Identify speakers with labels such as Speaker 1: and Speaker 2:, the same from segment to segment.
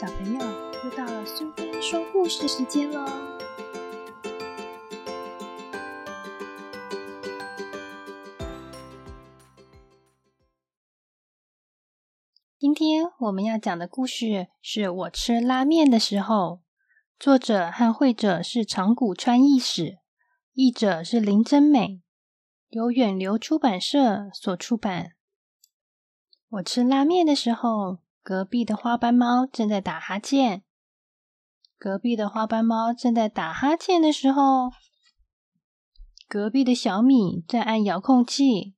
Speaker 1: 小朋友，又到了苏菲说故事时间喽！今天我们要讲的故事是我吃拉面的时候，作者和绘者是长谷川义史，译者是林真美，由远流出版社所出版。我吃拉面的时候。隔壁的花斑猫正在打哈欠。隔壁的花斑猫正在打哈欠的时候，隔壁的小米在按遥控器。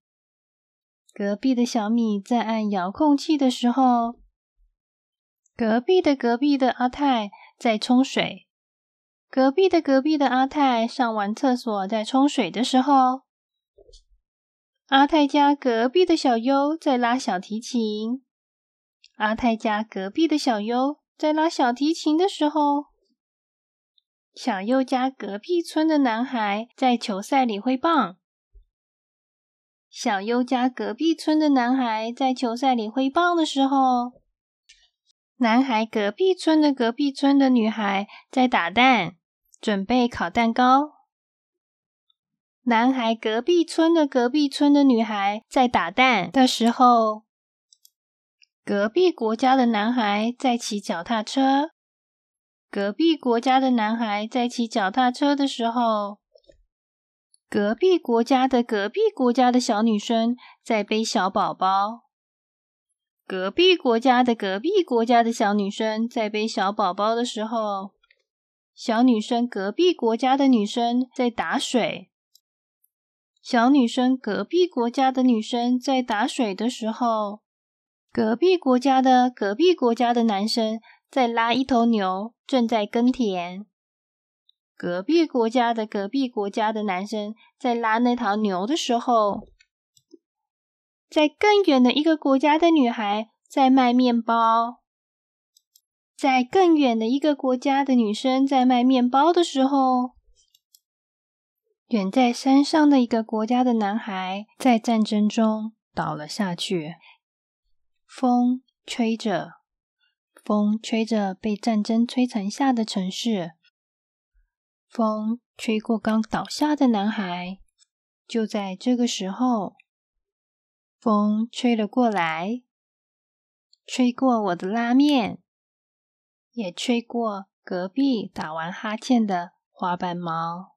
Speaker 1: 隔壁的小米在按遥控器的时候，隔壁的隔壁的阿泰在冲水。隔壁的隔壁的阿泰上完厕所在冲水的时候，阿泰家隔壁的小优在拉小提琴。阿泰家隔壁的小优在拉小提琴的时候，小优家隔壁村的男孩在球赛里挥棒。小优家隔壁村的男孩在球赛里挥棒的时候，男孩隔壁村的隔壁村的女孩在打蛋，准备烤蛋糕。男孩隔壁村的隔壁村的女孩在打蛋的时候。隔壁国家的男孩在骑脚踏车。隔壁国家的男孩在骑脚踏车的时候，隔壁国家的隔壁国家的小女生在背小宝宝。隔壁国家的隔壁国家的小女生在背小宝宝的时候，小女生隔壁国家的女生在打水。小女生隔壁国家的女生在打水的时候。隔壁国家的隔壁国家的男生在拉一头牛，正在耕田。隔壁国家的隔壁国家的男生在拉那头牛的时候，在更远的一个国家的女孩在卖面包。在更远的一个国家的女生在卖面包的时候，远在山上的一个国家的男孩在战争中倒了下去。风吹着，风吹着被战争摧残下的城市。风吹过刚倒下的男孩。就在这个时候，风吹了过来，吹过我的拉面，也吹过隔壁打完哈欠的花斑猫。